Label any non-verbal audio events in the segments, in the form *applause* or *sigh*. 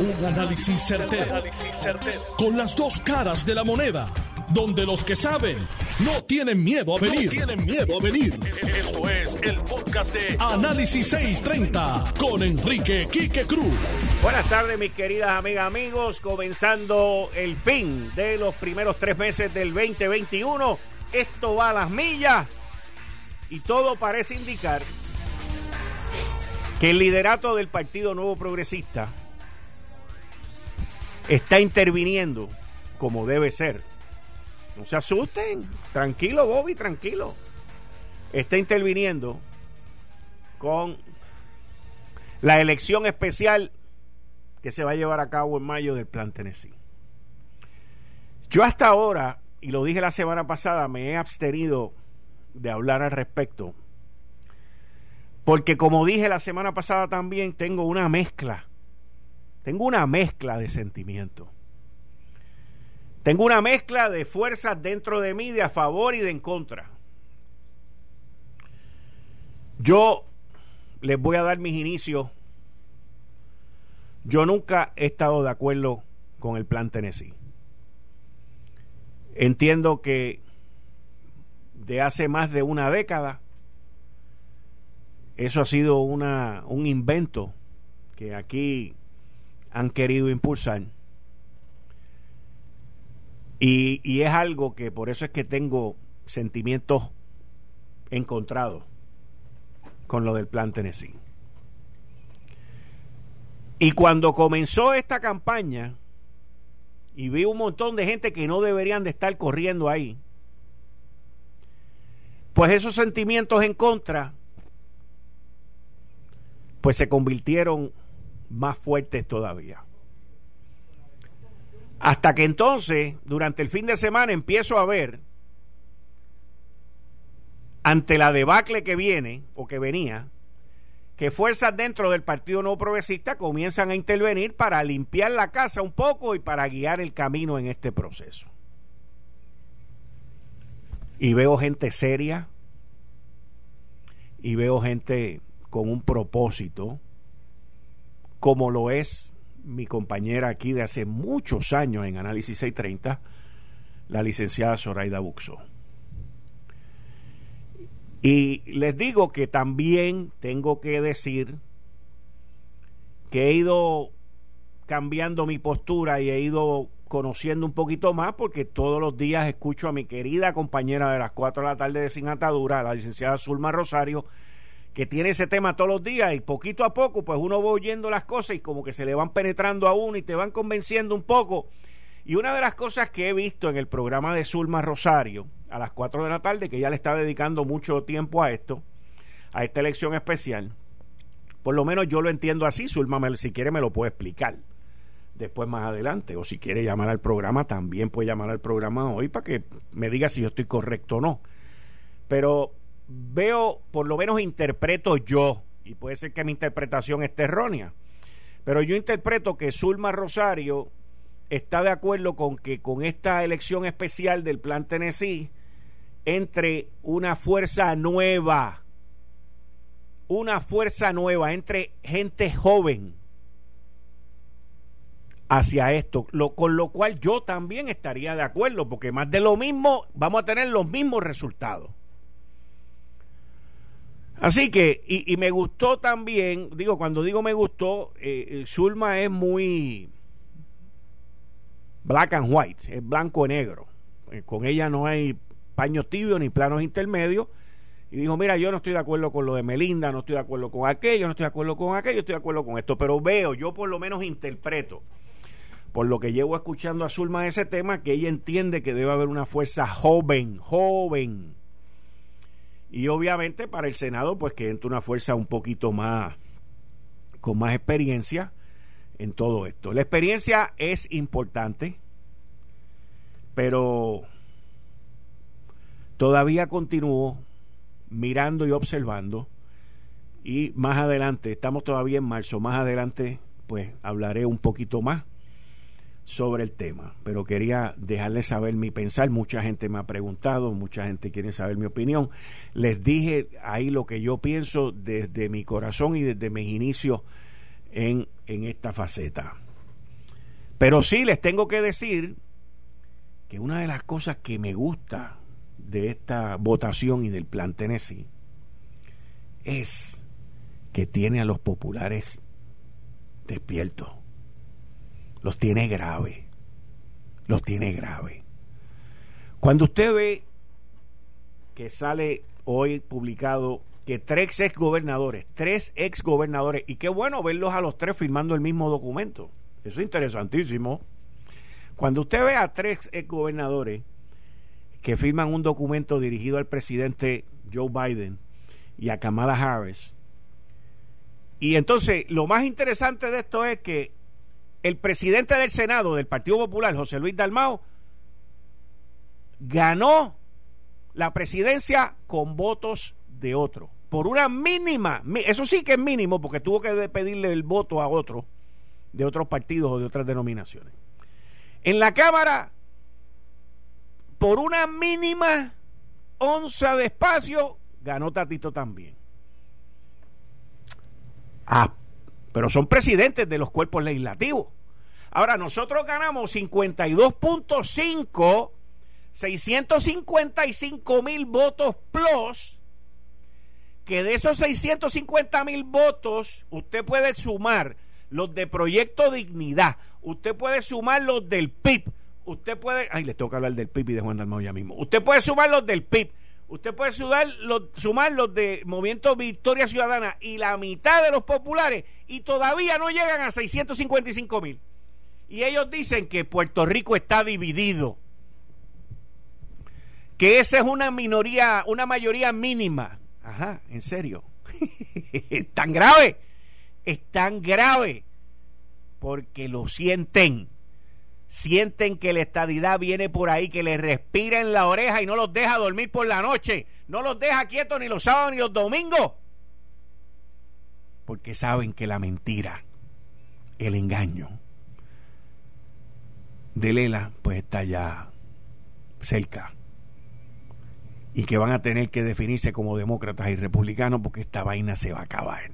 Un análisis certero, Con las dos caras de la moneda. Donde los que saben no tienen miedo a venir. tienen miedo a venir. Esto es el podcast de Análisis 630 con Enrique Quique Cruz. Buenas tardes, mis queridas amigas, amigos. Comenzando el fin de los primeros tres meses del 2021. Esto va a las millas. Y todo parece indicar que el liderato del Partido Nuevo Progresista está interviniendo como debe ser. No se asusten, tranquilo Bobby, tranquilo. Está interviniendo con la elección especial que se va a llevar a cabo en mayo del Plan Tennessee. Yo hasta ahora, y lo dije la semana pasada, me he abstenido de hablar al respecto, porque como dije la semana pasada también, tengo una mezcla tengo una mezcla de sentimientos. Tengo una mezcla de fuerzas dentro de mí de a favor y de en contra. Yo les voy a dar mis inicios. Yo nunca he estado de acuerdo con el plan Tennessee. Entiendo que de hace más de una década eso ha sido una, un invento que aquí han querido impulsar. Y, y, es algo que por eso es que tengo sentimientos encontrados con lo del plan Tennessee. Y cuando comenzó esta campaña y vi un montón de gente que no deberían de estar corriendo ahí, pues esos sentimientos en contra, pues se convirtieron más fuertes todavía. Hasta que entonces, durante el fin de semana, empiezo a ver, ante la debacle que viene o que venía, que fuerzas dentro del Partido No Progresista comienzan a intervenir para limpiar la casa un poco y para guiar el camino en este proceso. Y veo gente seria y veo gente con un propósito como lo es mi compañera aquí de hace muchos años en Análisis 630, la licenciada Zoraida Buxo. Y les digo que también tengo que decir que he ido cambiando mi postura y he ido conociendo un poquito más porque todos los días escucho a mi querida compañera de las 4 de la tarde de Sin Atadura, la licenciada Zulma Rosario, que tiene ese tema todos los días y poquito a poco pues uno va oyendo las cosas y como que se le van penetrando a uno y te van convenciendo un poco. Y una de las cosas que he visto en el programa de Zulma Rosario a las 4 de la tarde, que ella le está dedicando mucho tiempo a esto, a esta elección especial, por lo menos yo lo entiendo así, Zulma si quiere me lo puede explicar después más adelante, o si quiere llamar al programa, también puede llamar al programa hoy para que me diga si yo estoy correcto o no. Pero veo, por lo menos interpreto yo, y puede ser que mi interpretación esté errónea, pero yo interpreto que Zulma Rosario está de acuerdo con que con esta elección especial del Plan Tennessee entre una fuerza nueva, una fuerza nueva, entre gente joven hacia esto, con lo cual yo también estaría de acuerdo, porque más de lo mismo vamos a tener los mismos resultados. Así que, y, me gustó también, digo, cuando digo me gustó, eh, Zulma es muy black and white, es blanco y negro. Eh, con ella no hay paños tibios ni planos intermedios. Y dijo, mira, yo no estoy de acuerdo con lo de Melinda, no estoy de acuerdo con aquello, no estoy de acuerdo con aquello, estoy de acuerdo con esto. Pero veo, yo por lo menos interpreto, por lo que llevo escuchando a Zulma ese tema, que ella entiende que debe haber una fuerza joven, joven, y obviamente para el Senado, pues que entre una fuerza un poquito más, con más experiencia en todo esto. La experiencia es importante, pero todavía continúo mirando y observando. Y más adelante, estamos todavía en marzo, más adelante pues hablaré un poquito más sobre el tema, pero quería dejarles saber mi pensar. Mucha gente me ha preguntado, mucha gente quiere saber mi opinión. Les dije ahí lo que yo pienso desde mi corazón y desde mis inicios en, en esta faceta. Pero sí les tengo que decir que una de las cosas que me gusta de esta votación y del plan Tennessee es que tiene a los populares despiertos. Los tiene grave. Los tiene grave. Cuando usted ve que sale hoy publicado que tres ex gobernadores, tres ex gobernadores, y qué bueno verlos a los tres firmando el mismo documento. Eso es interesantísimo. Cuando usted ve a tres ex gobernadores que firman un documento dirigido al presidente Joe Biden y a Kamala Harris, y entonces lo más interesante de esto es que el presidente del Senado del Partido Popular, José Luis Dalmao, ganó la presidencia con votos de otro. Por una mínima, eso sí que es mínimo, porque tuvo que pedirle el voto a otro de otros partidos o de otras denominaciones. En la Cámara, por una mínima onza de espacio, ganó Tatito también. Ah, pero son presidentes de los cuerpos legislativos. Ahora, nosotros ganamos 52.5 655 mil votos plus, que de esos 650 mil votos usted puede sumar los de Proyecto Dignidad, usted puede sumar los del PIB, usted puede, ay, les toca hablar del PIB y de Juan Dalmau ya mismo, usted puede sumar los del PIB, usted puede sumar los, sumar los de Movimiento Victoria Ciudadana y la mitad de los populares y todavía no llegan a 655 mil. Y ellos dicen que Puerto Rico está dividido que esa es una minoría, una mayoría mínima. Ajá, en serio. *laughs* es tan grave, es tan grave, porque lo sienten. Sienten que la estadidad viene por ahí, que les respira en la oreja y no los deja dormir por la noche. No los deja quietos ni los sábados ni los domingos. Porque saben que la mentira, el engaño de Lela, pues está ya cerca y que van a tener que definirse como demócratas y republicanos porque esta vaina se va a acabar.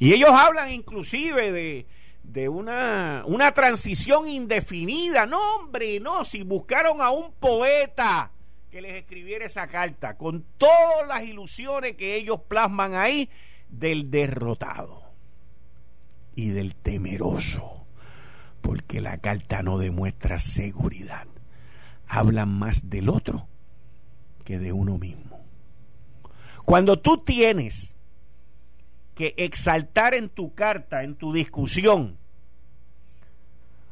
Y ellos hablan inclusive de, de una, una transición indefinida. No, hombre, no, si buscaron a un poeta que les escribiera esa carta, con todas las ilusiones que ellos plasman ahí del derrotado y del temeroso, porque la carta no demuestra seguridad, hablan más del otro que de uno mismo. Cuando tú tienes que exaltar en tu carta, en tu discusión,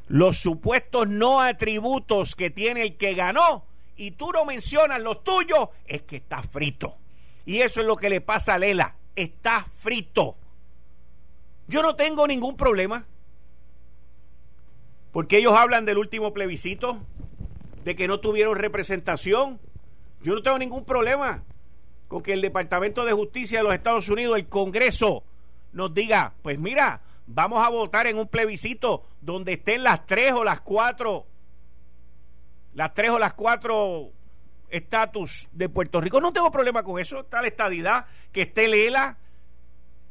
los supuestos no atributos que tiene el que ganó y tú no mencionas los tuyos, es que está frito. Y eso es lo que le pasa a Lela, está frito. Yo no tengo ningún problema. Porque ellos hablan del último plebiscito, de que no tuvieron representación, yo no tengo ningún problema con que el Departamento de Justicia de los Estados Unidos, el Congreso, nos diga, pues mira, vamos a votar en un plebiscito donde estén las tres o las cuatro, las tres o las cuatro estatus de Puerto Rico. No tengo problema con eso, está la estadidad, que esté el ELA,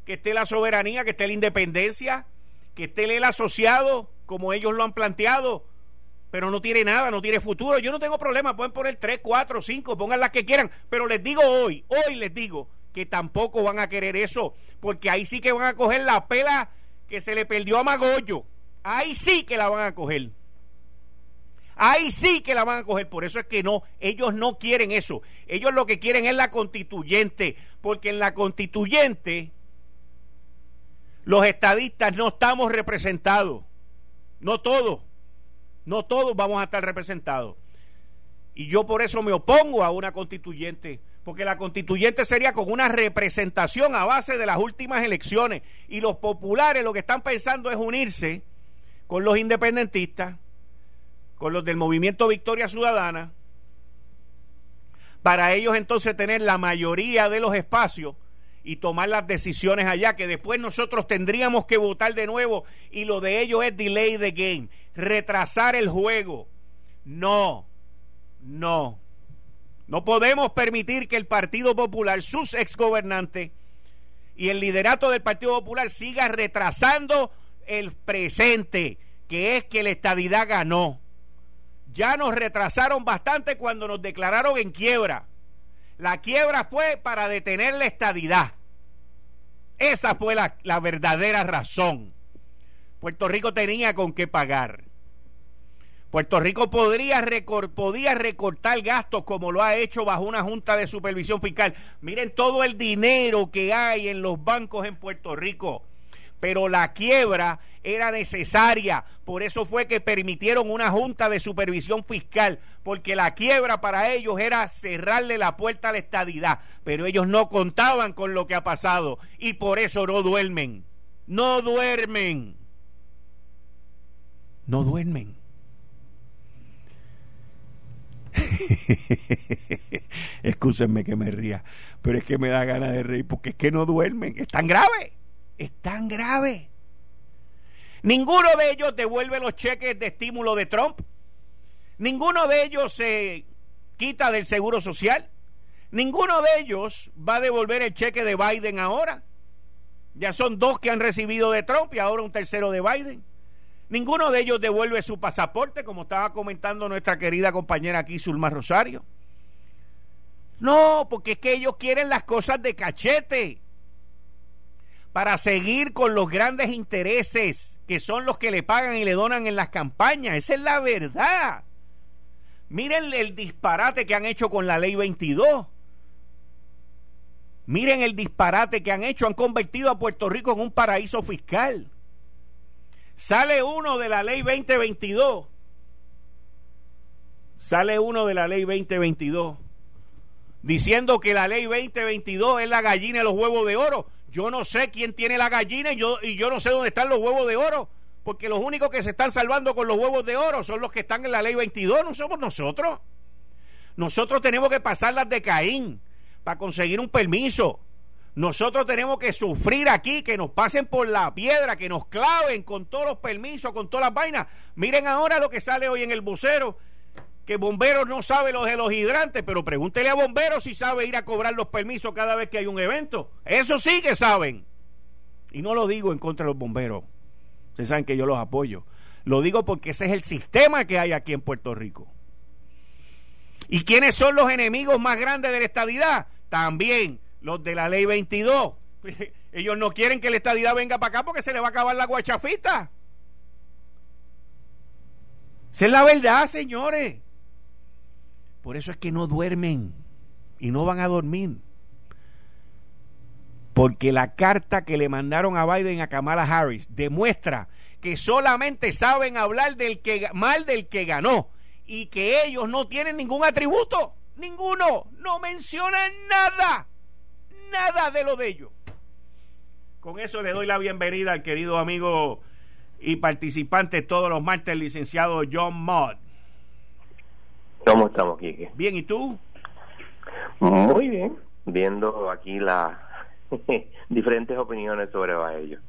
que esté la soberanía, que esté la independencia, que esté el asociado, como ellos lo han planteado pero no tiene nada, no tiene futuro. Yo no tengo problema, pueden poner 3, 4, 5, pongan las que quieran, pero les digo hoy, hoy les digo que tampoco van a querer eso, porque ahí sí que van a coger la pela que se le perdió a Magollo. Ahí sí que la van a coger. Ahí sí que la van a coger. Por eso es que no, ellos no quieren eso. Ellos lo que quieren es la constituyente. Porque en la constituyente los estadistas no estamos representados. No todos. No todos vamos a estar representados. Y yo por eso me opongo a una constituyente, porque la constituyente sería con una representación a base de las últimas elecciones. Y los populares lo que están pensando es unirse con los independentistas, con los del movimiento Victoria Ciudadana, para ellos entonces tener la mayoría de los espacios y tomar las decisiones allá, que después nosotros tendríamos que votar de nuevo y lo de ellos es delay the game, retrasar el juego. No, no. No podemos permitir que el Partido Popular, sus exgobernantes y el liderato del Partido Popular siga retrasando el presente. que es que la estadidad ganó. Ya nos retrasaron bastante cuando nos declararon en quiebra. La quiebra fue para detener la estadidad. Esa fue la, la verdadera razón. Puerto Rico tenía con qué pagar. Puerto Rico podría podía recortar gastos como lo ha hecho bajo una junta de supervisión fiscal. Miren todo el dinero que hay en los bancos en Puerto Rico. Pero la quiebra era necesaria. Por eso fue que permitieron una junta de supervisión fiscal. Porque la quiebra para ellos era cerrarle la puerta a la estadidad. Pero ellos no contaban con lo que ha pasado. Y por eso no duermen. No duermen. No duermen. *laughs* Excúsenme que me ría, pero es que me da ganas de reír porque es que no duermen. Es tan grave, es tan grave. Ninguno de ellos devuelve los cheques de estímulo de Trump. Ninguno de ellos se quita del seguro social. Ninguno de ellos va a devolver el cheque de Biden ahora. Ya son dos que han recibido de Trump y ahora un tercero de Biden. Ninguno de ellos devuelve su pasaporte, como estaba comentando nuestra querida compañera aquí, Zulma Rosario. No, porque es que ellos quieren las cosas de cachete para seguir con los grandes intereses que son los que le pagan y le donan en las campañas. Esa es la verdad. Miren el disparate que han hecho con la ley 22. Miren el disparate que han hecho. Han convertido a Puerto Rico en un paraíso fiscal. Sale uno de la ley 2022. Sale uno de la ley 2022 diciendo que la ley 2022 es la gallina de los huevos de oro. Yo no sé quién tiene la gallina y yo, y yo no sé dónde están los huevos de oro, porque los únicos que se están salvando con los huevos de oro son los que están en la ley 22, no somos nosotros. Nosotros tenemos que pasar las de Caín para conseguir un permiso. Nosotros tenemos que sufrir aquí, que nos pasen por la piedra, que nos claven con todos los permisos, con todas las vainas. Miren ahora lo que sale hoy en el bucero, que bomberos no sabe los de los hidrantes, pero pregúntele a bomberos si sabe ir a cobrar los permisos cada vez que hay un evento. Eso sí que saben. Y no lo digo en contra de los bomberos. Ustedes saben que yo los apoyo. Lo digo porque ese es el sistema que hay aquí en Puerto Rico. ¿Y quiénes son los enemigos más grandes de la estadidad? También los de la ley 22. *laughs* Ellos no quieren que la estadidad venga para acá porque se le va a acabar la guachafita. Esa es la verdad, señores. Por eso es que no duermen y no van a dormir. Porque la carta que le mandaron a Biden a Kamala Harris demuestra que solamente saben hablar del que mal del que ganó y que ellos no tienen ningún atributo, ninguno, no mencionan nada nada de lo de ellos. Con eso le doy la bienvenida al querido amigo y participante todos los martes, licenciado John Mott. ¿Cómo estamos, Kike? Bien, ¿y tú? Muy bien, viendo aquí las *laughs* diferentes opiniones sobre ellos.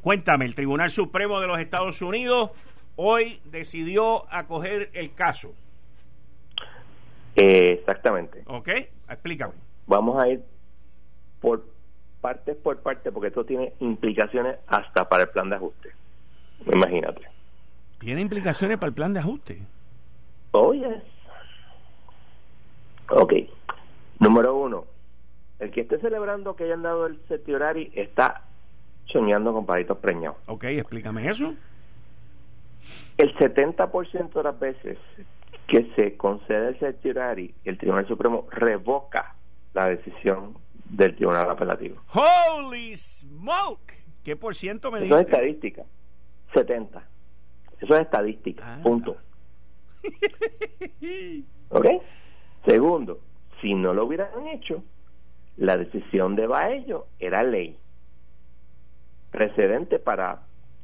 Cuéntame, el Tribunal Supremo de los Estados Unidos hoy decidió acoger el caso. Eh, exactamente. Ok, explícame. Vamos a ir por partes por parte, porque esto tiene implicaciones hasta para el plan de ajuste. Imagínate. ¿Tiene implicaciones para el plan de ajuste? Oye. Oh, ok. Número uno. El que esté celebrando que hayan dado el certiorari está soñando con palitos preñados. Ok, explícame eso. El 70% de las veces que se concede el certiorari, el Tribunal Supremo revoca la decisión del Tribunal Apelativo. ¡Holy smoke! ¿Qué por ciento me Eso es estadística. 70. Eso es estadística. Ah. Punto. *laughs* ¿Ok? Segundo, si no lo hubieran hecho, la decisión de Baello era ley. Precedente para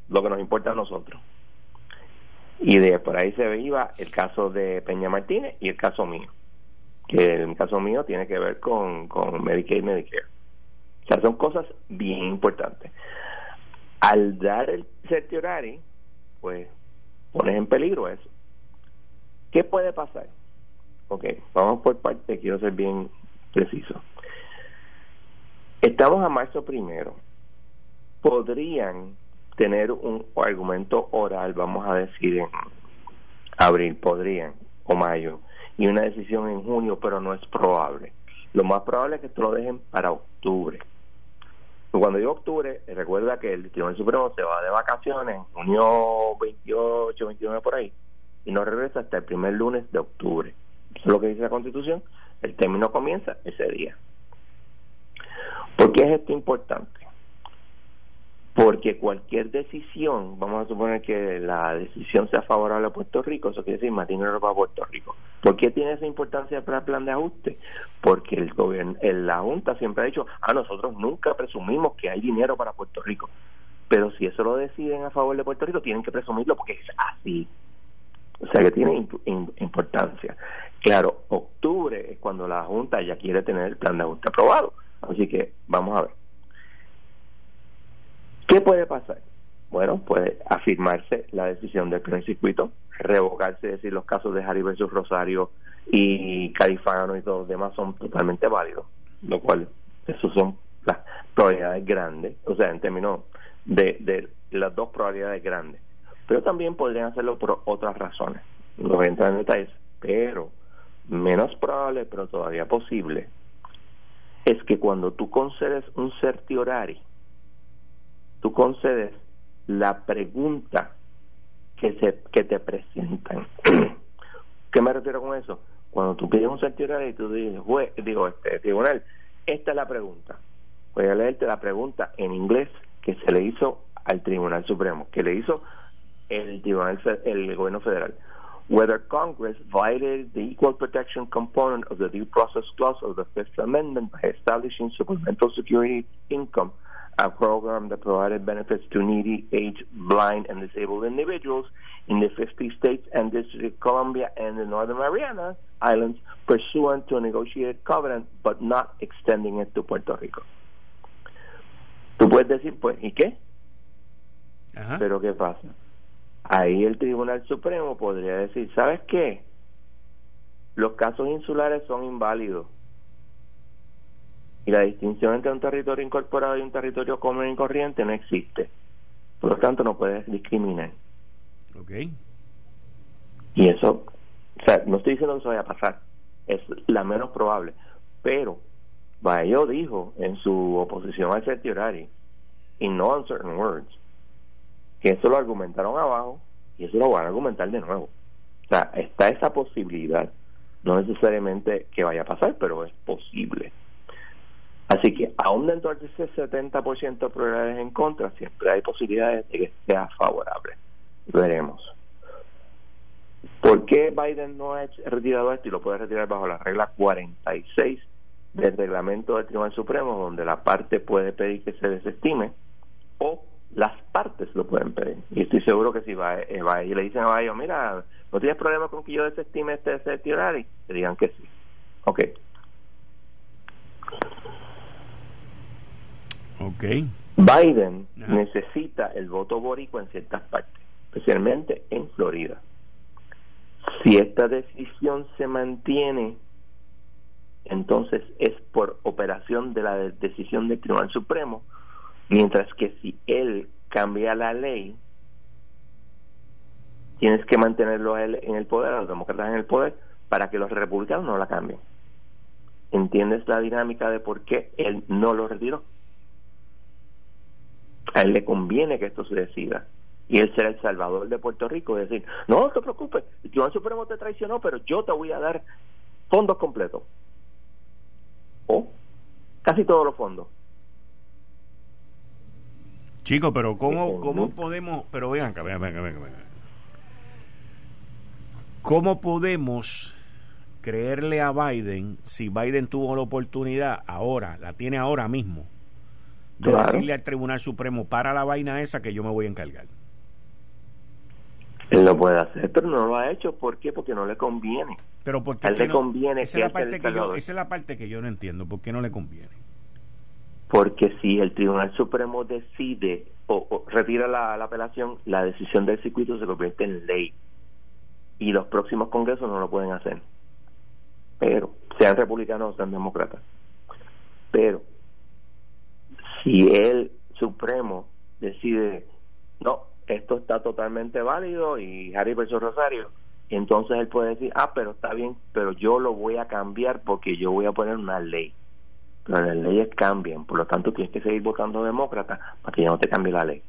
lo que nos importa a nosotros. Y de por ahí se veía el caso de Peña Martínez y el caso mío que el caso mío tiene que ver con, con Medicaid y Medicare. O sea, son cosas bien importantes. Al dar el certiorari, pues pones en peligro eso. ¿Qué puede pasar? Ok, vamos por parte, quiero ser bien preciso. Estamos a marzo primero. Podrían tener un argumento oral, vamos a decir, en abril, podrían, o mayo, y una decisión en junio, pero no es probable. Lo más probable es que esto lo dejen para octubre. Cuando digo octubre, recuerda que el Tribunal Supremo se va de vacaciones junio 28, 29 por ahí, y no regresa hasta el primer lunes de octubre. Eso es lo que dice la Constitución. El término comienza ese día. ¿Por qué es esto importante? Porque cualquier decisión, vamos a suponer que la decisión sea favorable a Puerto Rico, eso quiere decir más dinero para Puerto Rico. ¿Por qué tiene esa importancia para el plan de ajuste? Porque el gobierno, la Junta siempre ha dicho, a ah, nosotros nunca presumimos que hay dinero para Puerto Rico. Pero si eso lo deciden a favor de Puerto Rico, tienen que presumirlo porque es así. O sea que tiene importancia. Claro, octubre es cuando la Junta ya quiere tener el plan de ajuste aprobado. Así que vamos a ver. ¿Qué puede pasar? Bueno, puede afirmarse la decisión del primer circuito, revocarse, decir, los casos de Harry versus Rosario y Califano y todos los demás son totalmente válidos, lo cual, esos son las probabilidades grandes, o sea, en términos de, de las dos probabilidades grandes. Pero también podrían hacerlo por otras razones. No voy a entrar en detalles, pero menos probable, pero todavía posible, es que cuando tú concedes un certiorari, tú concedes la pregunta que se que te presentan. *clears throat* ¿Qué me refiero con eso? Cuando tú pides un certiorari y tú dices, digo, este tribunal, esta es la pregunta. Voy a leerte la pregunta en inglés que se le hizo al Tribunal Supremo, que le hizo el tribunal el gobierno federal. Whether Congress violated the equal protection component of the due process clause of the Fifth Amendment by establishing supplemental security income a program that provided benefits to needy, aged, blind, and disabled individuals in the 50 states and District of Columbia and the Northern Mariana Islands pursuant to a negotiated covenant, but not extending it to Puerto Rico. Tú puedes decir, pues, ¿y qué? Ajá. Pero ¿qué pasa? Ahí el Tribunal Supremo podría decir, ¿sabes qué? Los casos insulares son inválidos y la distinción entre un territorio incorporado y un territorio común y corriente no existe. Por lo tanto, no puedes discriminar. Ok. Y eso, o sea, no estoy diciendo que eso vaya a pasar, es la menos probable, pero Bayo dijo en su oposición al certiorari, in no uncertain words, que eso lo argumentaron abajo y eso lo van a argumentar de nuevo. O sea, está esa posibilidad, no necesariamente que vaya a pasar, pero es posible. Así que aún dentro de ese 70% de probabilidades en contra, siempre hay posibilidades de que sea favorable. Veremos. ¿Por qué Biden no ha retirado esto y lo puede retirar bajo la regla 46 del reglamento del Tribunal Supremo, donde la parte puede pedir que se desestime o las partes lo pueden pedir? Y estoy seguro que si va, eh, va y le dicen a Bayo, mira, ¿no tienes problema con que yo desestime este y Te digan que sí. Ok. Okay. Biden necesita el voto boricua en ciertas partes, especialmente en Florida. Si esta decisión se mantiene, entonces es por operación de la decisión del Tribunal Supremo, mientras que si él cambia la ley, tienes que mantenerlo él en el poder, a los demócratas en el poder, para que los republicanos no la cambien. ¿Entiendes la dinámica de por qué él no lo retiró? a él le conviene que esto se decida y él será el salvador de Puerto Rico y decir, no, no te preocupes, el Tribunal Supremo te traicionó, pero yo te voy a dar fondos completos. O casi todos los fondos. Chico, pero ¿cómo, cómo podemos, pero vean acá, vean, vean, ¿Cómo podemos creerle a Biden si Biden tuvo la oportunidad ahora, la tiene ahora mismo? de decirle al Tribunal Supremo para la vaina esa que yo me voy a encargar. Él lo puede hacer, pero no lo ha hecho. ¿Por qué? Porque no le conviene. Pero porque a él le conviene esa, es la parte que yo, esa es la parte que yo no entiendo. ¿Por qué no le conviene? Porque si el Tribunal Supremo decide o, retira la, la, apelación, la decisión del circuito se convierte en ley. Y los próximos congresos no lo pueden hacer. Pero, sean republicanos o sean demócratas. Pero, si el Supremo decide no, esto está totalmente válido y Harry versus Rosario, entonces él puede decir, ah, pero está bien, pero yo lo voy a cambiar porque yo voy a poner una ley. Las leyes cambian, por lo tanto tienes que seguir votando demócrata para que ya no te cambie la ley.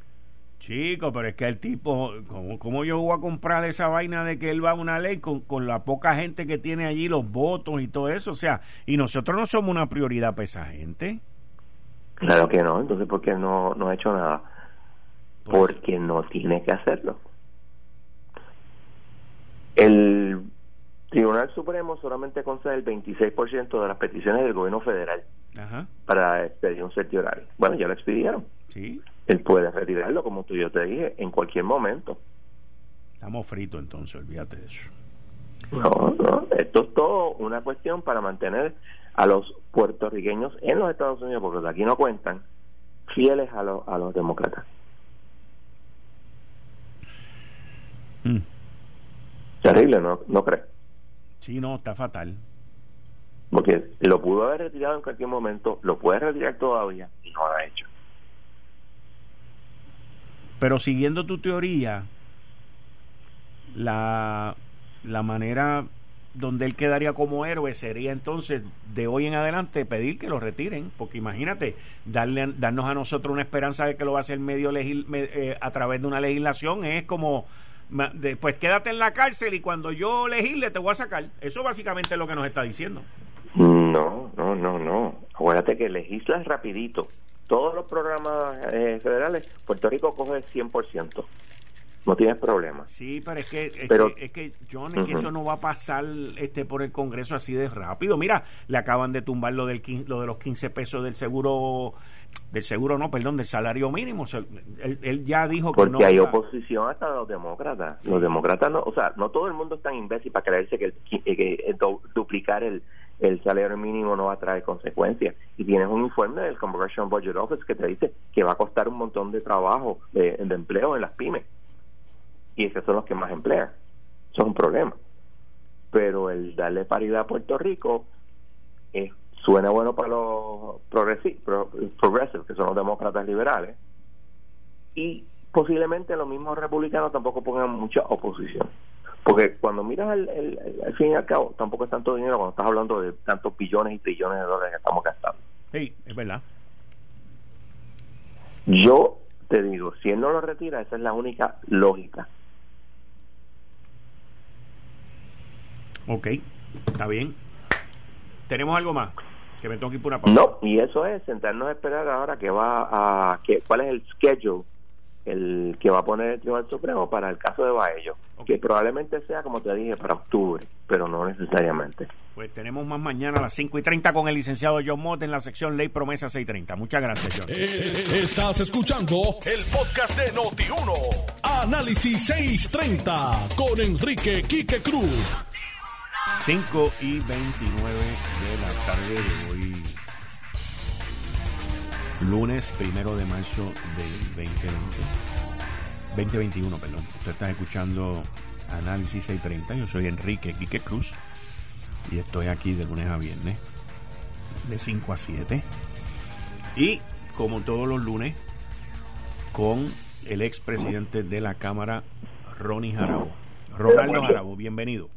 Chico, pero es que el tipo, ¿cómo, yo voy a comprar esa vaina de que él va a una ley con, con la poca gente que tiene allí, los votos y todo eso? O sea, y nosotros no somos una prioridad para esa gente. Claro que no, entonces ¿por qué no, no ha hecho nada? Pues Porque no tiene que hacerlo. El Tribunal Supremo solamente concede el 26% de las peticiones del gobierno federal para expedir un certiorario. Bueno, ya lo expidieron. Sí. Él puede retirarlo, como tú yo te dije, en cualquier momento. Estamos fritos entonces, olvídate de eso. No, no, esto es todo una cuestión para mantener a los puertorriqueños en los Estados Unidos, porque de aquí no cuentan, fieles a, los a los demócratas. Mm. Terrible, ¿no, ¿no crees? Sí, no, está fatal. Porque lo pudo haber retirado en cualquier momento, lo puede retirar todavía y no lo ha hecho. Pero siguiendo tu teoría, la, la manera donde él quedaría como héroe sería entonces de hoy en adelante pedir que lo retiren, porque imagínate, darle, darnos a nosotros una esperanza de que lo va a hacer medio eh, a través de una legislación es como pues quédate en la cárcel y cuando yo legisle te voy a sacar. Eso básicamente es lo que nos está diciendo. No, no, no, no. Acuérdate que legislas rapidito todos los programas eh, federales, Puerto Rico coge el 100%. No tienes problema. Sí, pero es que, es que, es que John, es que eso no va a pasar este por el Congreso así de rápido. Mira, le acaban de tumbar lo, del, lo de los 15 pesos del seguro del seguro no, perdón, del salario mínimo. él, ya dijo que no. Porque hay oposición hasta los demócratas. Los demócratas no, o sea, no todo el mundo es tan imbécil para creerse que, que, duplicar el, el salario mínimo no va a traer consecuencias. Y tienes un informe del Congressional Budget Office que te dice que va a costar un montón de trabajo, de, empleo en las pymes. Y esos son los que más emplean. Eso es un problema. Pero el darle paridad a Puerto Rico es suena bueno para los progresivos, que son los demócratas liberales, y posiblemente los mismos republicanos tampoco pongan mucha oposición. Porque cuando miras el, al fin y al cabo, tampoco es tanto dinero cuando estás hablando de tantos billones y trillones de dólares que estamos gastando. Sí, es verdad. Yo te digo, si él no lo retira, esa es la única lógica. Ok, está bien. ¿Tenemos algo más? que me tengo que ir por una pausa. No, y eso es sentarnos a esperar ahora que va a que cuál es el schedule el que va a poner el Tribunal Supremo para el caso de Baello, que probablemente sea, como te dije, para octubre, pero no necesariamente. Pues tenemos más mañana a las 5 y 30 con el licenciado John Mott en la sección Ley Promesa 630. Muchas gracias, John. Eh, estás escuchando el podcast de Noti1. Análisis 630 con Enrique Quique Cruz. 5 y 29 de la tarde de hoy, lunes primero de marzo del 2020, 2021, perdón. Ustedes están escuchando Análisis 630. Yo soy Enrique Quique Cruz y estoy aquí de lunes a viernes, de 5 a 7. Y como todos los lunes, con el expresidente de la Cámara, Ronnie Jarabo. Ronaldo Jarabo, bienvenido.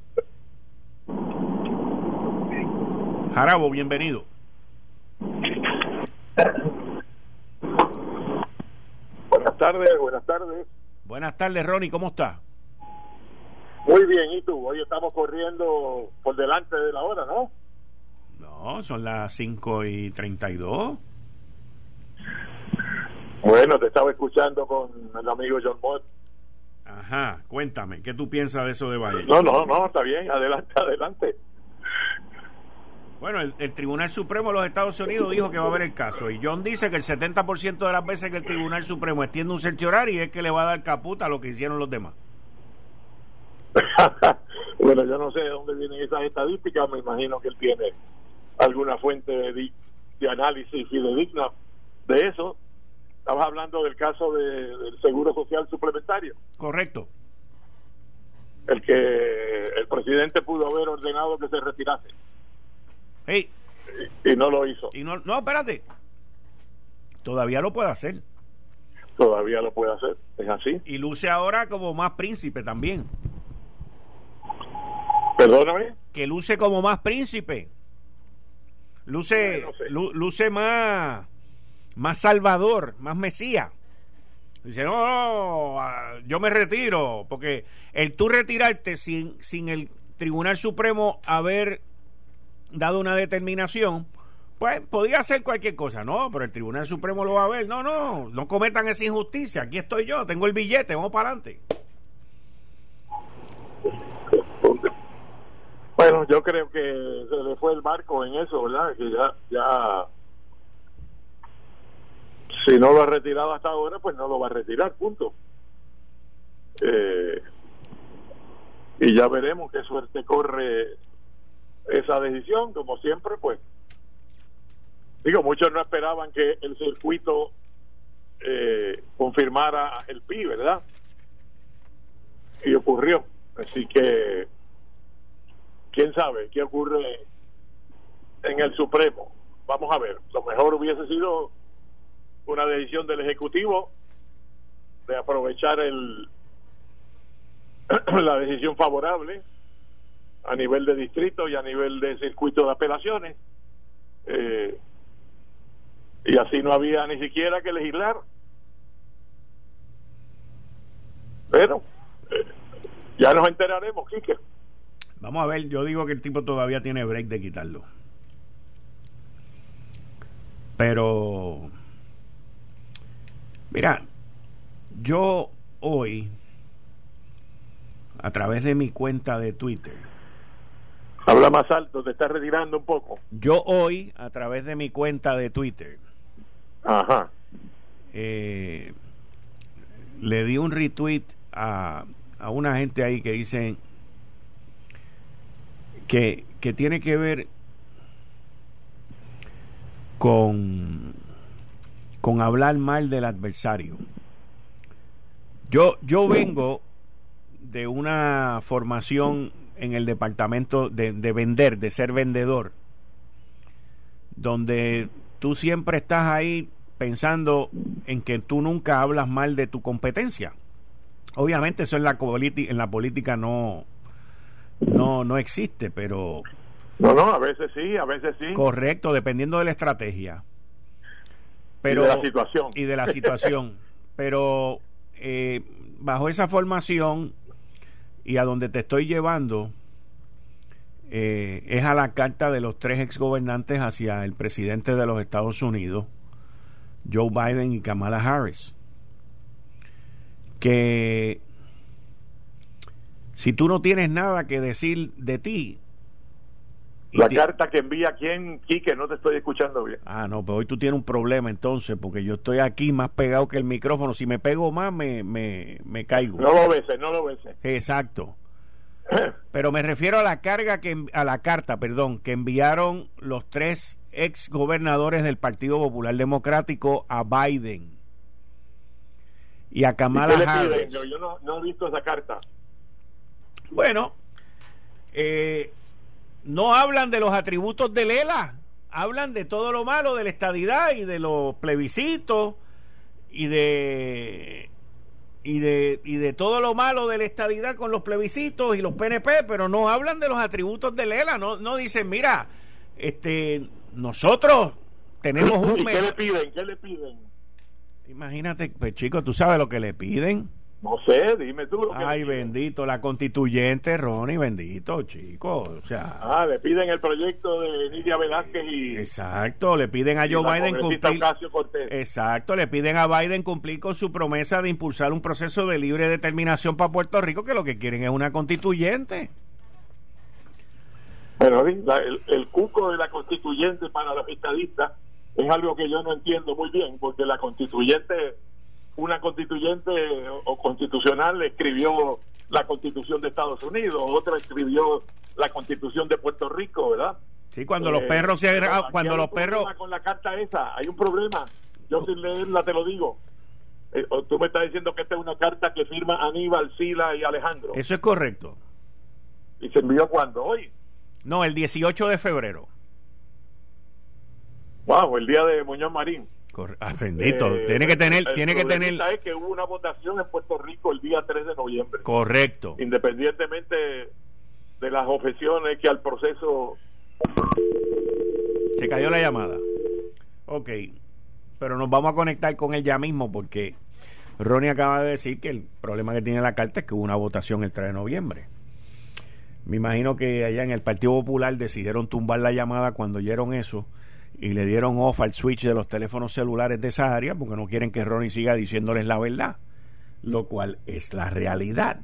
Jarabo, bienvenido. Buenas tardes, buenas tardes. Buenas tardes, Ronnie, ¿cómo está? Muy bien, ¿y tú? Hoy estamos corriendo por delante de la hora, ¿no? No, son las 5 y 32. Bueno, te estaba escuchando con el amigo John Mott. Ajá, cuéntame, ¿qué tú piensas de eso de Valle? No, no, no, está bien, adelante, adelante. Bueno, el, Tribunal Supremo de los Estados Unidos dijo que va a haber el caso. Y John dice que el 70% de las veces que el Tribunal Supremo extiende un certiorario es que le va a dar caputa a lo que hicieron los demás. *laughs* bueno, yo no sé de dónde vienen esas estadísticas. Me imagino que él tiene alguna fuente de, de análisis y de digna de eso. Estabas hablando del caso del Seguro Social Suplementario. Correcto. El que el presidente pudo haber ordenado que se retirase. Y, no lo hizo. Y no, no, espérate. Todavía lo puede hacer. todavía lo puede hacer, es así. Y luce ahora como más príncipe también. Perdóname. Que luce como más príncipe. Luce, luce más, más salvador, más mesía. Dice, no, no, ah, yo me retiro, porque el tú retirarte sin, sin el Tribunal Supremo haber dado una determinación, pues podía hacer cualquier cosa, no, pero el Tribunal Supremo lo va a ver, no, no, no cometan esa injusticia, aquí estoy yo, tengo el billete, vamos para adelante. Bueno, yo creo que se le fue el marco en eso, ¿verdad? Que ya, ya, si no lo ha retirado hasta ahora, pues no lo va a retirar, punto. Eh, y ya veremos qué suerte corre esa decisión, como siempre, pues. Digo, muchos no esperaban que el circuito eh, confirmara el PI, ¿verdad? Y ocurrió. Así que quién sabe qué ocurre en el Supremo. Vamos a ver, lo mejor hubiese sido una decisión del Ejecutivo de aprovechar el *clears throat* la decisión favorable a nivel de distrito y a nivel de circuito de apelaciones. Eh, y así no había ni siquiera que legislar. Pero eh, ya nos enteraremos Quique. Vamos a ver, yo digo que el tipo todavía tiene break de quitarlo. Pero, mira, yo hoy, a través de mi cuenta de Twitter, Habla más alto, te estás retirando un poco. Yo hoy, a través de mi cuenta de Twitter, Ajá. Eh, le di un retweet a, a una gente ahí que dicen que, que tiene que ver con, con hablar mal del adversario. Yo, yo vengo de una formación en el departamento de, de, vender, de ser vendedor, donde tú siempre estás ahí pensando en que tú nunca hablas mal de tu competencia. Obviamente eso en la, en la política no, no, no existe, pero... No, no, a veces sí, a veces sí. Correcto, dependiendo de la estrategia. Pero, y de la situación. Y de la situación. *laughs* pero eh, bajo esa formación y a donde te estoy llevando eh, es a la carta de los tres exgobernantes hacia el presidente de los Estados Unidos, Joe Biden y Kamala Harris. Que si tú no tienes nada que decir de ti. La carta que envía quién, Quique, no te estoy escuchando bien. Ah, no, pero hoy tú tienes un problema entonces, porque yo estoy aquí más pegado que el micrófono. Si me pego más, me, me, me caigo. No lo beses, no lo beses. Exacto. *clears throat* Pero me refiero a la carga que a la carta, perdón, que enviaron los tres ex gobernadores del Partido Popular Democrático a Biden y a Kamala ¿Y qué le Harris. Yo, yo no, no he visto esa carta. Bueno, eh, no hablan de los atributos de Lela, hablan de todo lo malo de la estadidad y de los plebiscitos y de y de y de todo lo malo de la estadidad con los plebiscitos y los PNP, pero no hablan de los atributos de Lela, no no dicen, mira, este nosotros tenemos un ¿Y qué le piden? ¿Qué le piden? Imagínate, pues chicos, tú sabes lo que le piden. No sé, dime tú. Lo que Ay, bendito, la constituyente, Ronnie, bendito, chicos. O sea. Ah, le piden el proyecto de Nidia Velázquez y. Exacto, le piden a Joe Biden cumplir. Exacto, le piden a Biden cumplir con su promesa de impulsar un proceso de libre determinación para Puerto Rico, que lo que quieren es una constituyente. Bueno, el, el cuco de la constituyente para los estadistas es algo que yo no entiendo muy bien, porque la constituyente una constituyente o constitucional escribió la constitución de Estados Unidos, otra escribió la constitución de Puerto Rico, ¿verdad? Sí, cuando eh, los perros se pero cuando los perros con la carta esa, hay un problema. Yo sin leerla te lo digo. Eh, tú me estás diciendo que esta es una carta que firma Aníbal, Sila y Alejandro. Eso es correcto. ¿Y se envió cuándo? ¿Hoy? No, el 18 de febrero. Wow, el día de Muñoz Marín. Bendito, eh, tiene que tener, tiene que tener. es que hubo una votación en Puerto Rico el día 3 de noviembre. Correcto. Independientemente de las objeciones que al proceso. Se cayó la llamada. Ok, pero nos vamos a conectar con él ya mismo porque Ronnie acaba de decir que el problema que tiene la carta es que hubo una votación el 3 de noviembre. Me imagino que allá en el Partido Popular decidieron tumbar la llamada cuando oyeron eso y le dieron off al switch de los teléfonos celulares de esa área porque no quieren que Ronnie siga diciéndoles la verdad, lo cual es la realidad.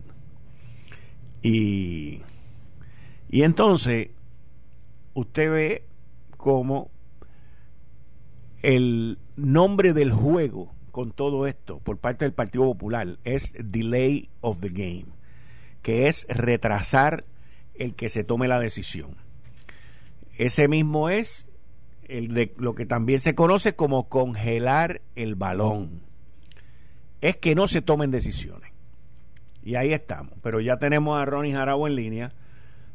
Y, y entonces usted ve como el nombre del juego con todo esto por parte del Partido Popular es delay of the game, que es retrasar el que se tome la decisión. Ese mismo es el de lo que también se conoce como congelar el balón. Es que no se tomen decisiones. Y ahí estamos. Pero ya tenemos a Ronnie Jarabo en línea.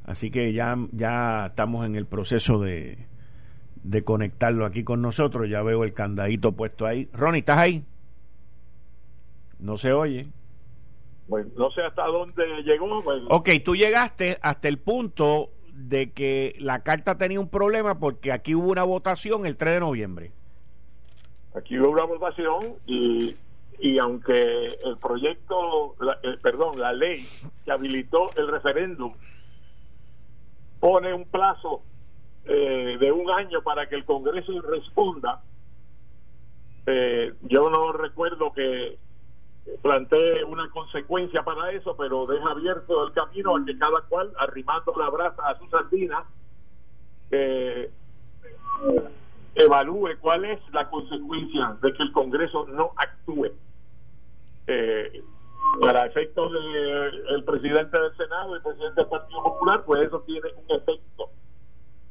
Así que ya, ya estamos en el proceso de, de conectarlo aquí con nosotros. Ya veo el candadito puesto ahí. Ronnie, ¿estás ahí? No se oye. Bueno, no sé hasta dónde llegó. Ok, tú llegaste hasta el punto de que la carta tenía un problema porque aquí hubo una votación el 3 de noviembre. Aquí hubo una votación y, y aunque el proyecto, eh, perdón, la ley que habilitó el referéndum pone un plazo eh, de un año para que el Congreso responda, eh, yo no recuerdo que plantee una consecuencia para eso, pero deja abierto el camino a que cada cual, arrimando la brasa a su sardina, eh, evalúe cuál es la consecuencia de que el Congreso no actúe. Eh, para efectos del presidente del Senado y presidente del Partido Popular, pues eso tiene un efecto.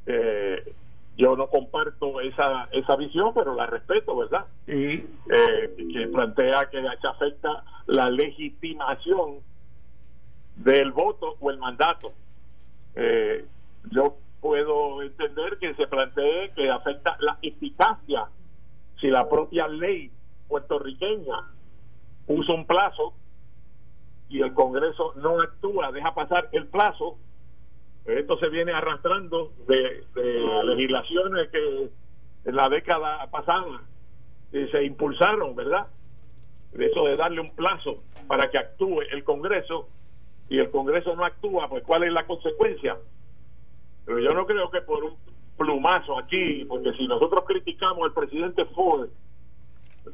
Eh, yo no comparto esa, esa visión, pero la respeto, ¿verdad? Y eh, que plantea que se afecta la legitimación del voto o el mandato. Eh, yo puedo entender que se plantee que afecta la eficacia si la propia ley puertorriqueña puso un plazo y el Congreso no actúa, deja pasar el plazo, esto se viene arrastrando de, legislaciones que en la década pasada eh, se impulsaron, ¿verdad? De eso de darle un plazo para que actúe el Congreso y el Congreso no actúa, pues ¿cuál es la consecuencia? Pero yo no creo que por un plumazo aquí, porque si nosotros criticamos al presidente Ford,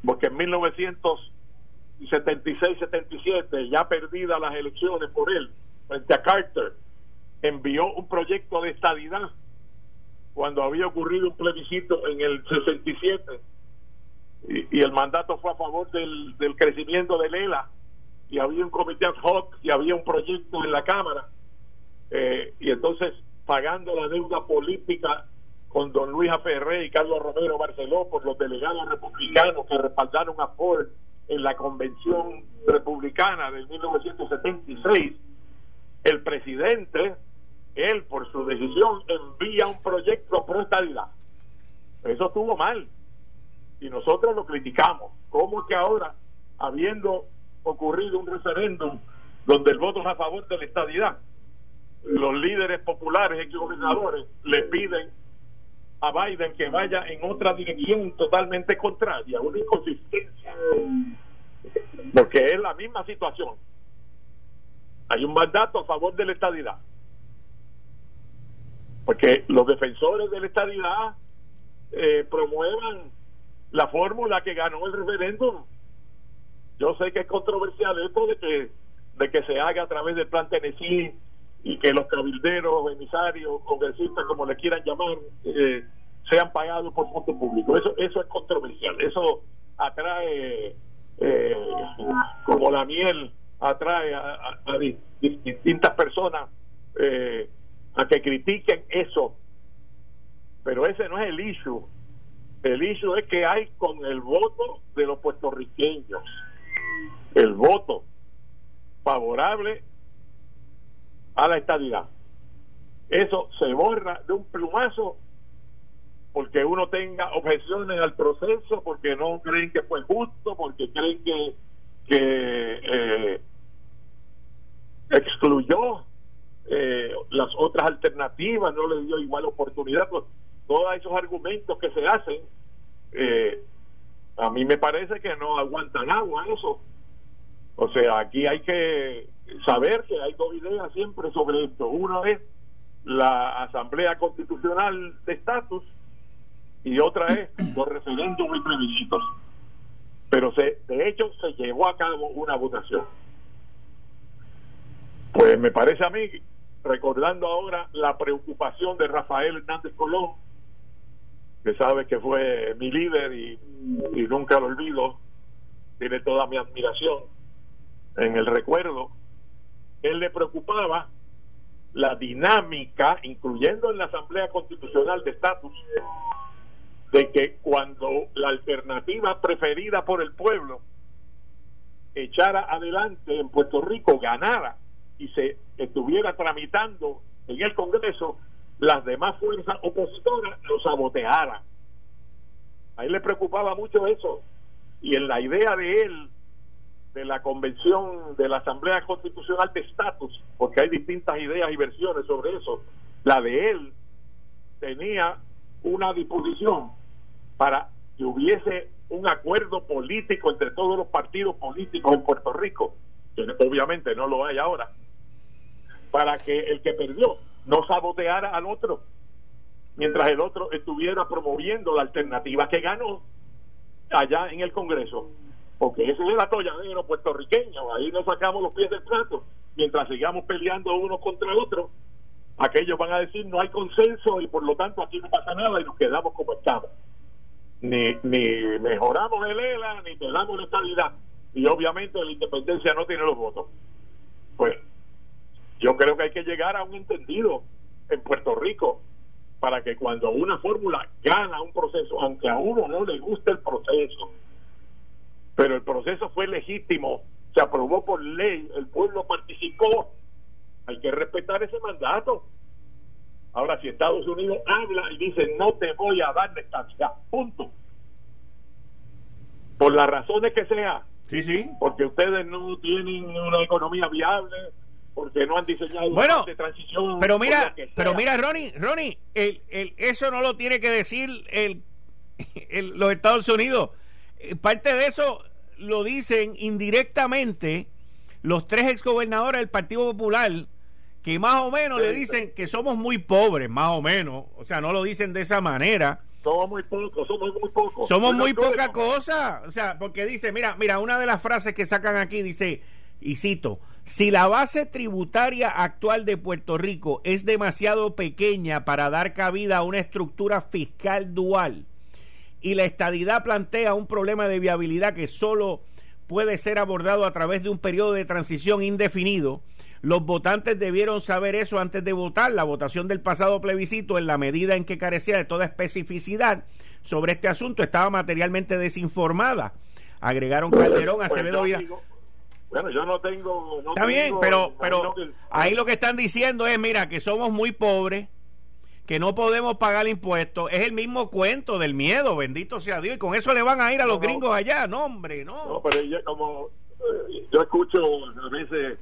porque en 1976-77 ya perdida las elecciones por él frente a Carter, envió un proyecto de estadidad cuando había ocurrido un plebiscito en el 67 y, y el mandato fue a favor del, del crecimiento de Lela y había un comité ad hoc y había un proyecto en la Cámara eh, y entonces pagando la deuda política con don Luis Aferré y Carlos Romero Barceló por los delegados republicanos que respaldaron a Ford en la convención republicana del 1976 el presidente él por su decisión envía un proyecto pro estabilidad. Eso estuvo mal y nosotros lo criticamos. ¿Cómo que ahora, habiendo ocurrido un referéndum donde el voto es a favor de la estadidad, los líderes populares y gobernadores le piden a Biden que vaya en otra dirección totalmente contraria, una inconsistencia, porque es la misma situación. Hay un mandato a favor de la estadidad porque los defensores de la estabilidad eh, promuevan la fórmula que ganó el referéndum. Yo sé que es controversial esto de que, de que se haga a través del plan Tennessee y que los cabilderos, emisarios, congresistas, como le quieran llamar, eh, sean pagados por fondos públicos. Eso, eso es controversial. Eso atrae, eh, como la miel, atrae a, a distintas personas. Eh, a que critiquen eso. Pero ese no es el issue. El issue es que hay con el voto de los puertorriqueños. El voto favorable a la estabilidad. Eso se borra de un plumazo porque uno tenga objeciones al proceso, porque no creen que fue justo, porque creen que, que eh, excluyó eh, las otras alternativas, no le dio igual oportunidad. Pues, todos esos argumentos que se hacen, eh, a mí me parece que no aguantan agua eso. O sea, aquí hay que saber que hay dos ideas siempre sobre esto. Una es la Asamblea Constitucional de Estatus y otra es los referéndums y plebiscitos. Pero se, de hecho se llevó a cabo una votación. Pues me parece a mí, recordando ahora la preocupación de Rafael Hernández Colón, que sabe que fue mi líder y, y nunca lo olvido, tiene toda mi admiración en el recuerdo, él le preocupaba la dinámica, incluyendo en la Asamblea Constitucional de Estatus, de que cuando la alternativa preferida por el pueblo echara adelante en Puerto Rico, ganara y se estuviera tramitando en el Congreso, las demás fuerzas opositoras lo sabotearan. A él le preocupaba mucho eso. Y en la idea de él, de la convención de la Asamblea Constitucional de Estatus, porque hay distintas ideas y versiones sobre eso, la de él tenía una disposición para que hubiese un acuerdo político entre todos los partidos políticos en Puerto Rico, que obviamente no lo hay ahora, para que el que perdió no saboteara al otro, mientras el otro estuviera promoviendo la alternativa que ganó allá en el Congreso porque ese es el atolladero puertorriqueño, ahí nos sacamos los pies del plato, mientras sigamos peleando uno contra otro, aquellos van a decir no hay consenso y por lo tanto aquí no pasa nada y nos quedamos como estamos. Ni, ni mejoramos el ELA, ni te damos la estabilidad, y obviamente la independencia no tiene los votos. Pues yo creo que hay que llegar a un entendido en Puerto Rico para que cuando una fórmula gana un proceso, aunque a uno no le guste el proceso, pero el proceso fue legítimo, se aprobó por ley, el pueblo participó, hay que respetar ese mandato. Ahora, si Estados Unidos habla y dice no te voy a dar estancia, punto. Por las razones que sea. Sí, sí. Porque ustedes no tienen una economía viable, porque no han diseñado bueno, de transición. Pero mira, pero mira, Ronnie, Ronnie, el, el, eso no lo tiene que decir el, *laughs* el, los Estados Unidos. Eh, parte de eso lo dicen indirectamente los tres exgobernadores del Partido Popular, que más o menos le dicen que somos muy pobres, más o menos, o sea, no lo dicen de esa manera. Somos muy pocos, somos muy pocos. Somos muy poca cosa, o sea, porque dice, mira, mira, una de las frases que sacan aquí dice, y cito, si la base tributaria actual de Puerto Rico es demasiado pequeña para dar cabida a una estructura fiscal dual, y la estadidad plantea un problema de viabilidad que solo puede ser abordado a través de un periodo de transición indefinido. Los votantes debieron saber eso antes de votar. La votación del pasado plebiscito, en la medida en que carecía de toda especificidad sobre este asunto, estaba materialmente desinformada. Agregaron Calderón, pues Acevedo Bueno, yo no tengo. Está bien, pero, pero ahí lo que están diciendo es: mira, que somos muy pobres que no podemos pagar impuestos, es el mismo cuento del miedo, bendito sea Dios, y con eso le van a ir a los gringos allá, no hombre, no. No, pero como eh, yo escucho a veces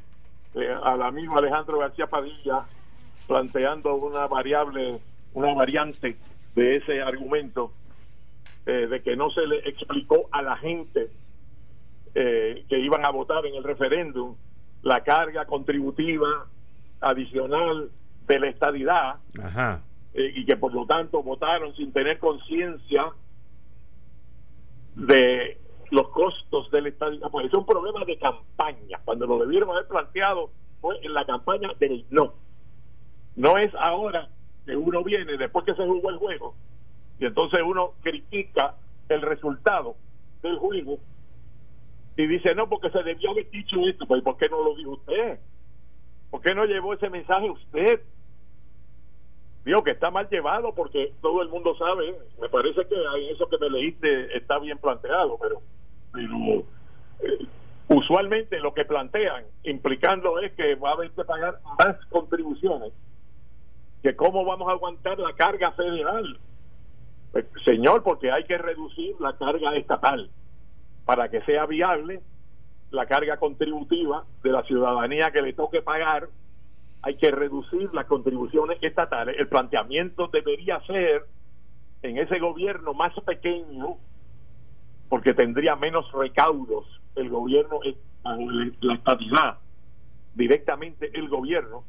eh, al amigo Alejandro García Padilla planteando una variable, una variante de ese argumento eh, de que no se le explicó a la gente que iban a votar en el referéndum la carga contributiva adicional de la estadidad Ajá. Eh, y que por lo tanto votaron sin tener conciencia de los costos del Estado. Pues es un problema de campaña. Cuando lo debieron haber planteado fue en la campaña del no. No es ahora que uno viene después que se jugó el juego y entonces uno critica el resultado del juego y dice no porque se debió haber dicho esto pues ¿por qué no lo dijo usted? ¿por qué no llevó ese mensaje usted? Digo que está mal llevado porque todo el mundo sabe, me parece que eso que me leíste está bien planteado, pero, eh, usualmente lo que plantean, implicando es que va a haber que pagar más contribuciones, que cómo vamos a aguantar la carga federal. Pues, señor, porque hay que reducir la carga estatal para que sea viable la carga contributiva de la ciudadanía que le toque pagar. Hay que reducir las contribuciones estatales. El planteamiento debería ser en ese gobierno más pequeño, porque tendría menos recaudos el gobierno la estabilidad directamente el gobierno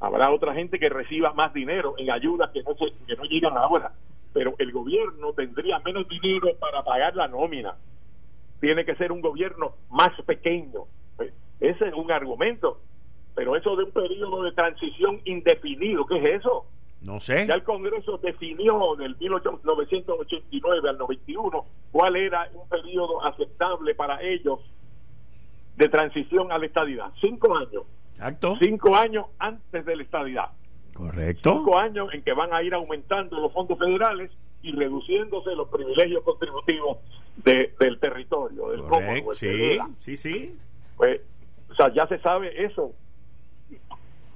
habrá otra gente que reciba más dinero en ayudas que no que no llegan ahora pero el gobierno tendría menos dinero para pagar la nómina tiene que ser un gobierno más pequeño ese es un argumento pero eso de un periodo de transición indefinido ¿qué es eso? No sé. Ya el Congreso definió del 1989 al 91 cuál era un periodo aceptable para ellos de transición a la estadidad. Cinco años. Exacto. Cinco años antes de la estadidad. Correcto. Cinco años en que van a ir aumentando los fondos federales y reduciéndose los privilegios contributivos del territorio, del Correcto. Sí, sí, sí. Pues, o sea, ya se sabe eso.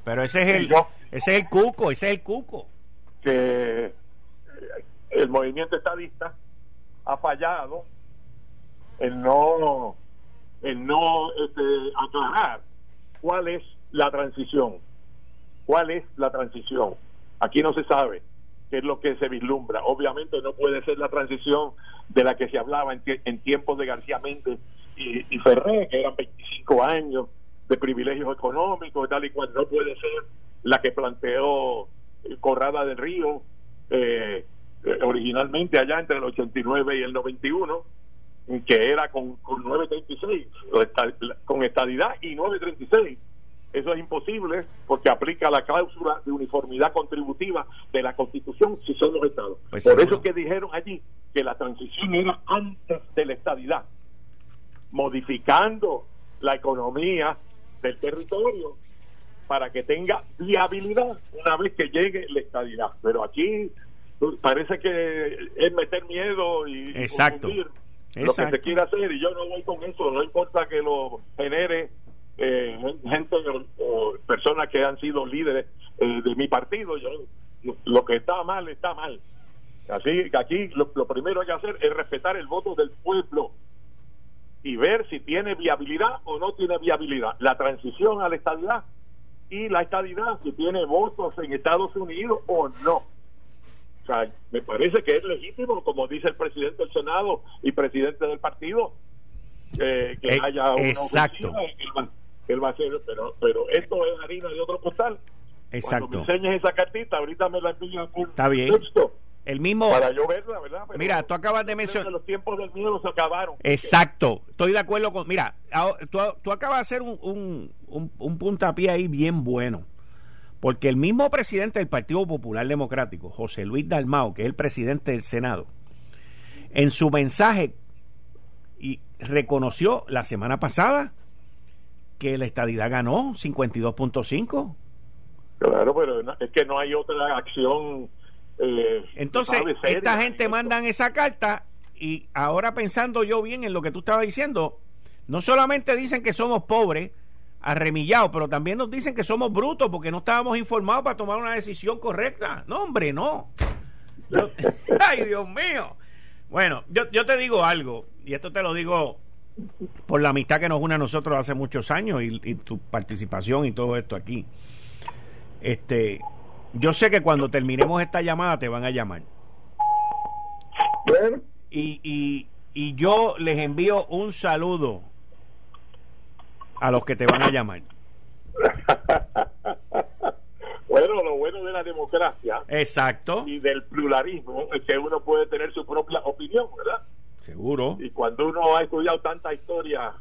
Pero ese es el, ese es el cuco, ese es el cuco. Que eh, el movimiento estadista ha fallado en no en no este, aclarar cuál es la transición. ¿Cuál es la transición? Aquí no se sabe qué es lo que se vislumbra. Obviamente no puede ser la transición de la que se hablaba en, en tiempos de García Méndez y, y Ferré, que eran 25 años de privilegios económicos, tal y cual. No puede ser la que planteó Corrada del Río eh, eh, originalmente allá entre el 89 y el 91 que era con, con 936, con estadidad y 936. Eso es imposible porque aplica la cláusula de uniformidad contributiva de la Constitución si son los estados. Pues Por eso que dijeron allí que la transición era antes de la estadidad, modificando la economía del territorio para que tenga viabilidad una vez que llegue la estadidad. Pero aquí parece que es meter miedo y Exacto lo que se quiere hacer y yo no voy con eso, no importa que lo genere eh, gente o, personas que han sido líderes eh, de mi partido, yo lo que está mal está mal. Así que aquí lo, primero hay que hacer es respetar el voto del pueblo y ver si tiene viabilidad o no tiene viabilidad. La transición a la estabilidad y la estabilidad si tiene votos en Estados Unidos o no me parece que es legítimo, como dice el presidente del Senado y presidente del partido, eh, que eh, haya una exacto. Él va, a hacer, pero, pero esto es harina de otro costal. Exacto. Cuando me enseñes esa cartita, ahorita me la envían por Está bien. El mismo. Para yo verla, ¿verdad? mira, tú acabas de mencionar. Los tiempos del miedo se acabaron. Exacto. Estoy de acuerdo con. Mira, tú, tú acabas de hacer un, un, un, un puntapié ahí bien bueno. Porque el mismo presidente del Partido Popular Democrático, José Luis Dalmao, que es el presidente del Senado, en su mensaje y reconoció la semana pasada que la estadidad ganó 52.5. Claro, pero es que no hay otra acción. Eh, Entonces, esta gente mandan esa carta y ahora pensando yo bien en lo que tú estabas diciendo, no solamente dicen que somos pobres, arremillado, pero también nos dicen que somos brutos porque no estábamos informados para tomar una decisión correcta. No, hombre, no. *laughs* ay, Dios mío. Bueno, yo, yo te digo algo, y esto te lo digo por la amistad que nos une a nosotros hace muchos años y, y tu participación y todo esto aquí. Este, yo sé que cuando terminemos esta llamada te van a llamar. Y, y, y yo les envío un saludo a los que te van a llamar. *laughs* bueno, lo bueno de la democracia. Exacto. Y del pluralismo es que uno puede tener su propia opinión, ¿verdad? Seguro. Y cuando uno ha estudiado tanta historia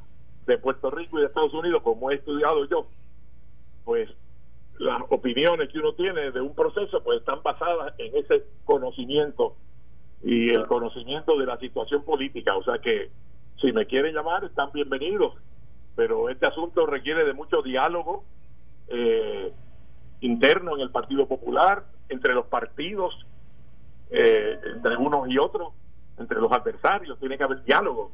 de Puerto Rico y de Estados Unidos como he estudiado yo, pues las opiniones que uno tiene de un proceso pues están basadas en ese conocimiento y el conocimiento de la situación política. O sea que si me quieren llamar, están bienvenidos pero este asunto requiere de mucho diálogo eh, interno en el Partido Popular, entre los partidos, eh, entre unos y otros, entre los adversarios, tiene que haber diálogo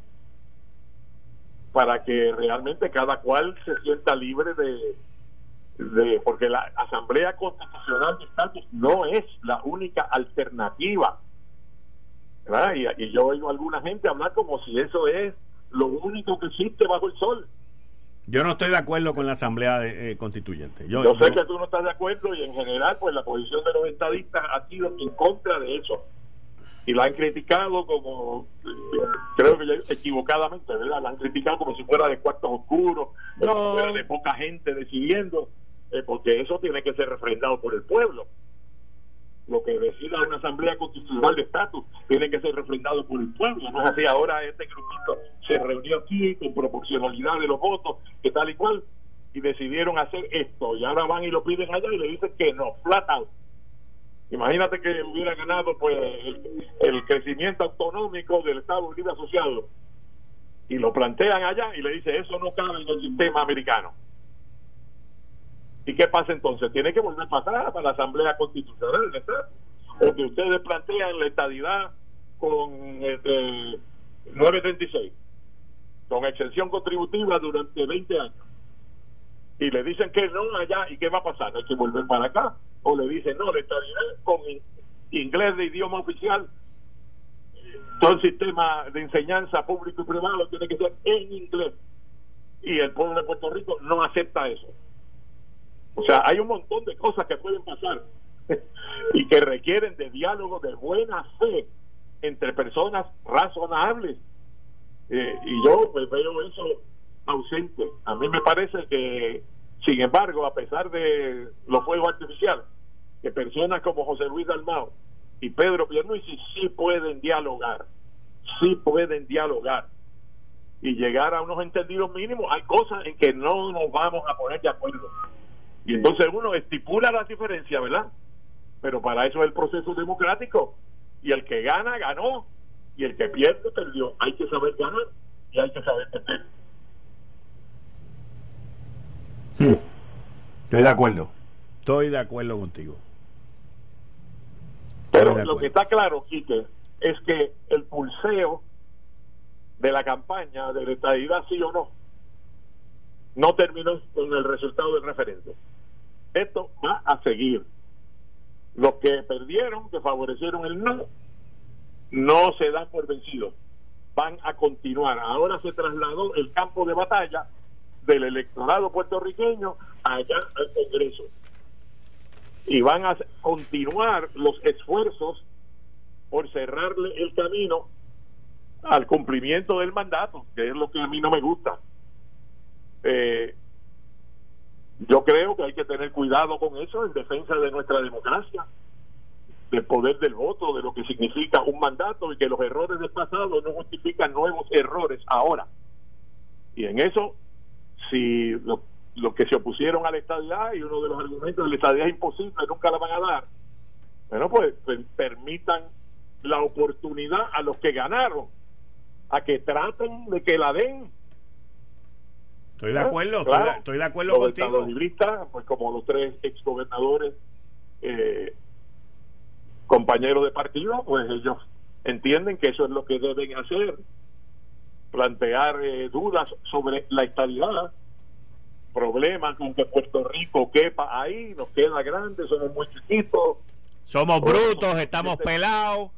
para que realmente cada cual se sienta libre de, de porque la Asamblea Constitucional de Estatus no es la única alternativa Y, yo oigo a alguna gente hablar como si eso es lo único que existe bajo el sol. Yo no estoy de acuerdo con la Asamblea eh, Constituyente. Yo, sé que tú no estás de acuerdo y en general pues la posición de los estadistas ha sido en contra de eso. Y la han criticado como, creo que equivocadamente, ¿verdad? La han criticado como si fuera de cuartos oscuros, de poca gente decidiendo, eh, porque eso tiene que ser refrendado por el pueblo lo que decida una asamblea constitucional de estatus tiene que ser refrendado por el pueblo. No es así, ahora este grupito se reunió aquí con proporcionalidad de los votos, que tal y cual, y decidieron hacer esto, y ahora van y lo piden allá y le dicen que no, flat out. Imagínate que hubiera ganado pues el, crecimiento autonómico del Estado Unido Asociado y lo plantean allá y le dice eso no cabe en el sistema americano. ¿Y qué pasa entonces? Tiene que volver para atrás, para la Asamblea Constitucional, ¿verdad? Donde ustedes plantean la estadidad con este, 936, con exención contributiva durante 20 años. Y le dicen que no allá, ¿y qué va a pasar? Hay que volver para acá. O le dicen, no, la estadidad con inglés de idioma oficial. Todo el sistema de enseñanza público y privado tiene que ser en inglés. Y el pueblo de Puerto Rico no acepta eso. O sea, hay un montón de cosas que pueden pasar *laughs* y que requieren de diálogo de buena fe entre personas razonables. Eh, y yo pues, veo eso ausente. A mí me parece que, sin embargo, a pesar de los fuegos artificiales, que personas como José Luis Dalmao y Pedro Pierluisi sí pueden dialogar, sí pueden dialogar y llegar a unos entendidos mínimos. Hay cosas en que no nos vamos a poner de acuerdo y entonces uno estipula las diferencias, ¿verdad? Pero para eso es el proceso democrático. Y el que gana, ganó. Y el que pierde, perdió. Hay que saber ganar y hay que saber perder. Estoy de acuerdo. Estoy de acuerdo contigo. Pero lo que está claro, Quique, es que el pulseo de la campaña de la estadidad, sí o no, no terminó con el resultado del referéndum. Esto va a seguir. Los que perdieron, que favorecieron el no, no se dan por vencidos. Van a continuar. Ahora se trasladó el campo de batalla del electorado puertorriqueño allá al Congreso. Y van a continuar los esfuerzos por cerrarle el camino al cumplimiento del mandato, que es lo que a mí no me gusta. Eh, yo creo que hay que tener cuidado con eso en defensa de nuestra democracia, del poder del voto, de lo que significa un mandato y que los errores del pasado no justifican nuevos errores ahora. Y en eso, si los lo que se opusieron a la estadidad y uno de los argumentos de la estadidad es imposible, nunca la van a dar, bueno, pues, pues permitan la oportunidad a los que ganaron a que traten de que la den. Estoy de acuerdo, estoy, de, acuerdo contigo. pues como los tres exgobernadores, eh, compañeros de partido, pues ellos entienden que eso es lo que deben hacer, plantear eh, dudas sobre la estabilidad, problemas con que Puerto Rico quepa ahí, nos queda grande, somos muy chiquitos. Somos brutos, estamos este, pelados.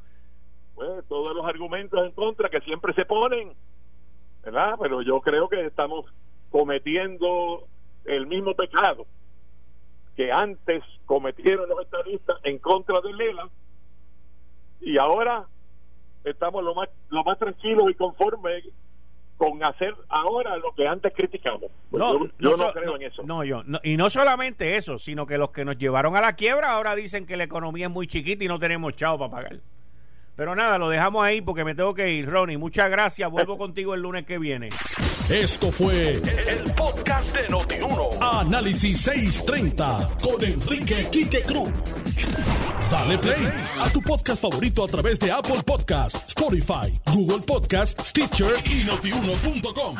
Pues todos los argumentos en contra que siempre se ponen, ¿verdad? Pero yo creo que estamos cometiendo el mismo pecado que antes cometieron los estadistas en contra de Lela y ahora estamos lo más lo más tranquilos y conformes con hacer ahora lo que antes criticamos. Pues no, yo, no, creo en eso. No, yo, y no solamente eso, sino que los que nos llevaron a la quiebra ahora dicen que la economía es muy chiquita y no tenemos chavo para pagar. Pero nada, lo dejamos ahí porque me tengo que ir. Ronnie, muchas gracias. Vuelvo *laughs* contigo el lunes que viene. Esto fue el, podcast de Notiuno. Análisis 630 con Enrique Quique Cruz. Dale play a tu podcast favorito a través de Apple Podcasts, Spotify, Google Podcasts, Stitcher y notiuno.com.